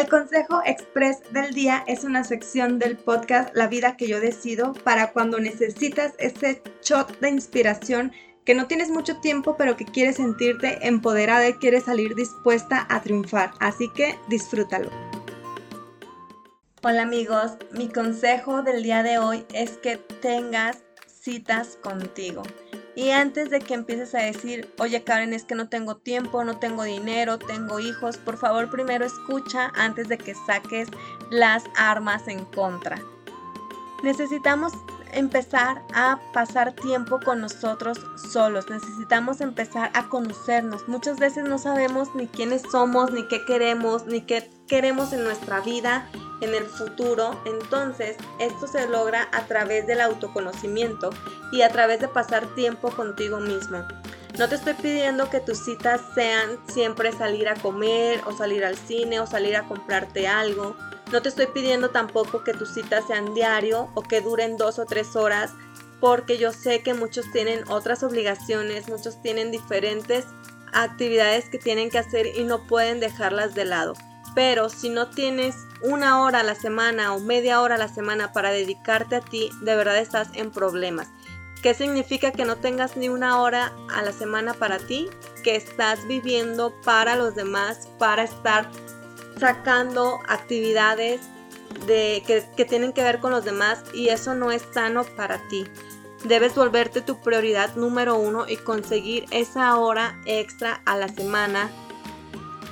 El consejo express del día es una sección del podcast La vida que yo decido para cuando necesitas ese shot de inspiración que no tienes mucho tiempo pero que quieres sentirte empoderada y quieres salir dispuesta a triunfar. Así que disfrútalo. Hola amigos, mi consejo del día de hoy es que tengas citas contigo. Y antes de que empieces a decir, oye Karen, es que no tengo tiempo, no tengo dinero, tengo hijos, por favor primero escucha antes de que saques las armas en contra. Necesitamos empezar a pasar tiempo con nosotros solos, necesitamos empezar a conocernos. Muchas veces no sabemos ni quiénes somos, ni qué queremos, ni qué queremos en nuestra vida, en el futuro. Entonces, esto se logra a través del autoconocimiento y a través de pasar tiempo contigo mismo. No te estoy pidiendo que tus citas sean siempre salir a comer o salir al cine o salir a comprarte algo. No te estoy pidiendo tampoco que tus citas sean diario o que duren dos o tres horas porque yo sé que muchos tienen otras obligaciones, muchos tienen diferentes actividades que tienen que hacer y no pueden dejarlas de lado. Pero si no tienes una hora a la semana o media hora a la semana para dedicarte a ti, de verdad estás en problemas. ¿Qué significa que no tengas ni una hora a la semana para ti? Que estás viviendo para los demás, para estar sacando actividades de, que, que tienen que ver con los demás y eso no es sano para ti. Debes volverte tu prioridad número uno y conseguir esa hora extra a la semana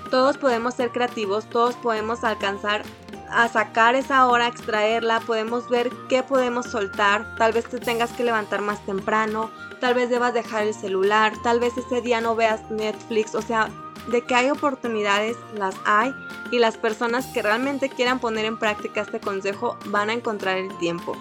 todos podemos ser creativos, todos podemos alcanzar a sacar esa hora, extraerla, podemos ver qué podemos soltar, tal vez te tengas que levantar más temprano, tal vez debas dejar el celular, tal vez ese día no veas Netflix, o sea, de que hay oportunidades, las hay, y las personas que realmente quieran poner en práctica este consejo van a encontrar el tiempo.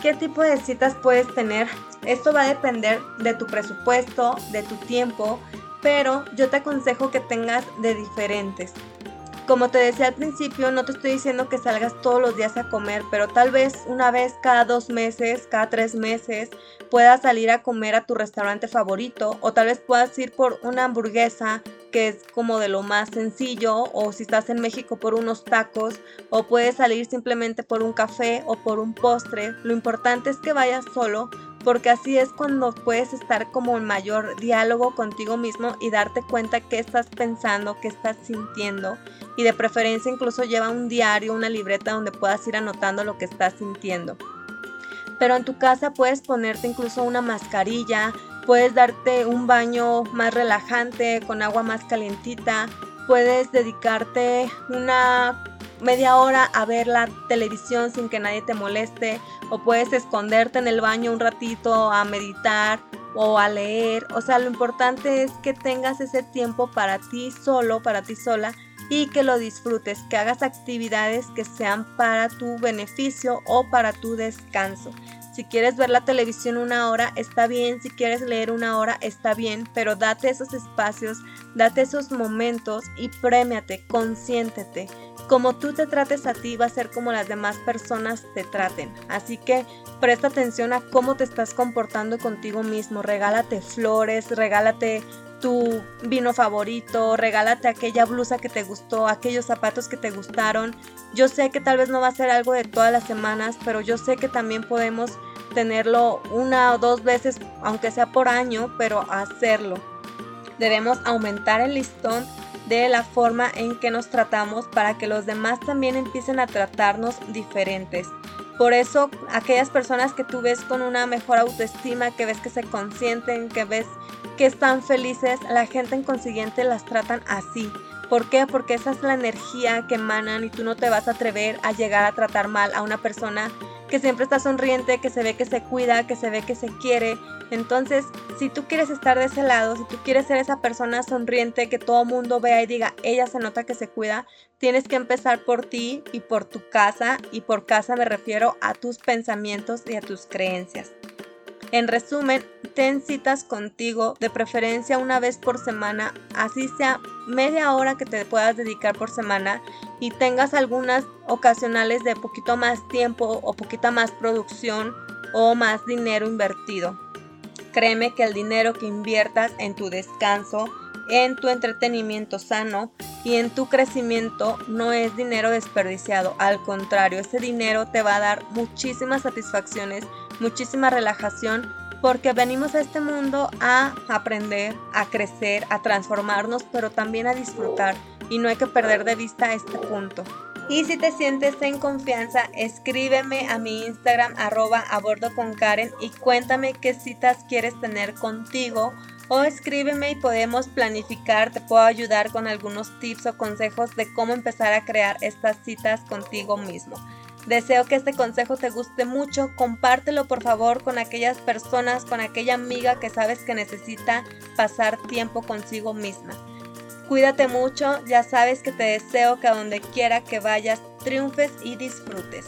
¿Qué tipo de citas puedes tener? Esto va a depender de tu presupuesto, de tu tiempo, pero yo te aconsejo que tengas de diferentes. Como te decía al principio, no te estoy diciendo que salgas todos los días a comer, pero tal vez una vez cada dos meses, cada tres meses, puedas salir a comer a tu restaurante favorito o tal vez puedas ir por una hamburguesa que es como de lo más sencillo o si estás en México por unos tacos o puedes salir simplemente por un café o por un postre. Lo importante es que vayas solo porque así es cuando puedes estar como en mayor diálogo contigo mismo y darte cuenta qué estás pensando, qué estás sintiendo y de preferencia incluso lleva un diario, una libreta donde puedas ir anotando lo que estás sintiendo. Pero en tu casa puedes ponerte incluso una mascarilla, puedes darte un baño más relajante con agua más calientita, puedes dedicarte una media hora a ver la televisión sin que nadie te moleste o puedes esconderte en el baño un ratito a meditar o a leer. O sea, lo importante es que tengas ese tiempo para ti solo, para ti sola y que lo disfrutes, que hagas actividades que sean para tu beneficio o para tu descanso. Si quieres ver la televisión una hora, está bien. Si quieres leer una hora, está bien. Pero date esos espacios, date esos momentos y premiate, consiéntete como tú te trates a ti va a ser como las demás personas te traten. Así que presta atención a cómo te estás comportando contigo mismo. Regálate flores, regálate tu vino favorito, regálate aquella blusa que te gustó, aquellos zapatos que te gustaron. Yo sé que tal vez no va a ser algo de todas las semanas, pero yo sé que también podemos tenerlo una o dos veces, aunque sea por año, pero hacerlo. Debemos aumentar el listón de la forma en que nos tratamos para que los demás también empiecen a tratarnos diferentes. Por eso aquellas personas que tú ves con una mejor autoestima, que ves que se consienten, que ves que están felices, la gente en consiguiente las tratan así. ¿Por qué? Porque esa es la energía que emanan y tú no te vas a atrever a llegar a tratar mal a una persona que siempre está sonriente, que se ve que se cuida, que se ve que se quiere. Entonces, si tú quieres estar de ese lado, si tú quieres ser esa persona sonriente que todo mundo vea y diga, ella se nota que se cuida, tienes que empezar por ti y por tu casa. Y por casa me refiero a tus pensamientos y a tus creencias. En resumen, ten citas contigo, de preferencia una vez por semana, así sea media hora que te puedas dedicar por semana y tengas algunas ocasionales de poquito más tiempo o poquita más producción o más dinero invertido. Créeme que el dinero que inviertas en tu descanso, en tu entretenimiento sano y en tu crecimiento no es dinero desperdiciado. Al contrario, ese dinero te va a dar muchísimas satisfacciones, muchísima relajación porque venimos a este mundo a aprender, a crecer, a transformarnos, pero también a disfrutar y no hay que perder de vista este punto. Y si te sientes en confianza, escríbeme a mi Instagram arroba a bordo con Karen y cuéntame qué citas quieres tener contigo o escríbeme y podemos planificar, te puedo ayudar con algunos tips o consejos de cómo empezar a crear estas citas contigo mismo. Deseo que este consejo te guste mucho, compártelo por favor con aquellas personas, con aquella amiga que sabes que necesita pasar tiempo consigo misma. Cuídate mucho, ya sabes que te deseo que a donde quiera que vayas triunfes y disfrutes.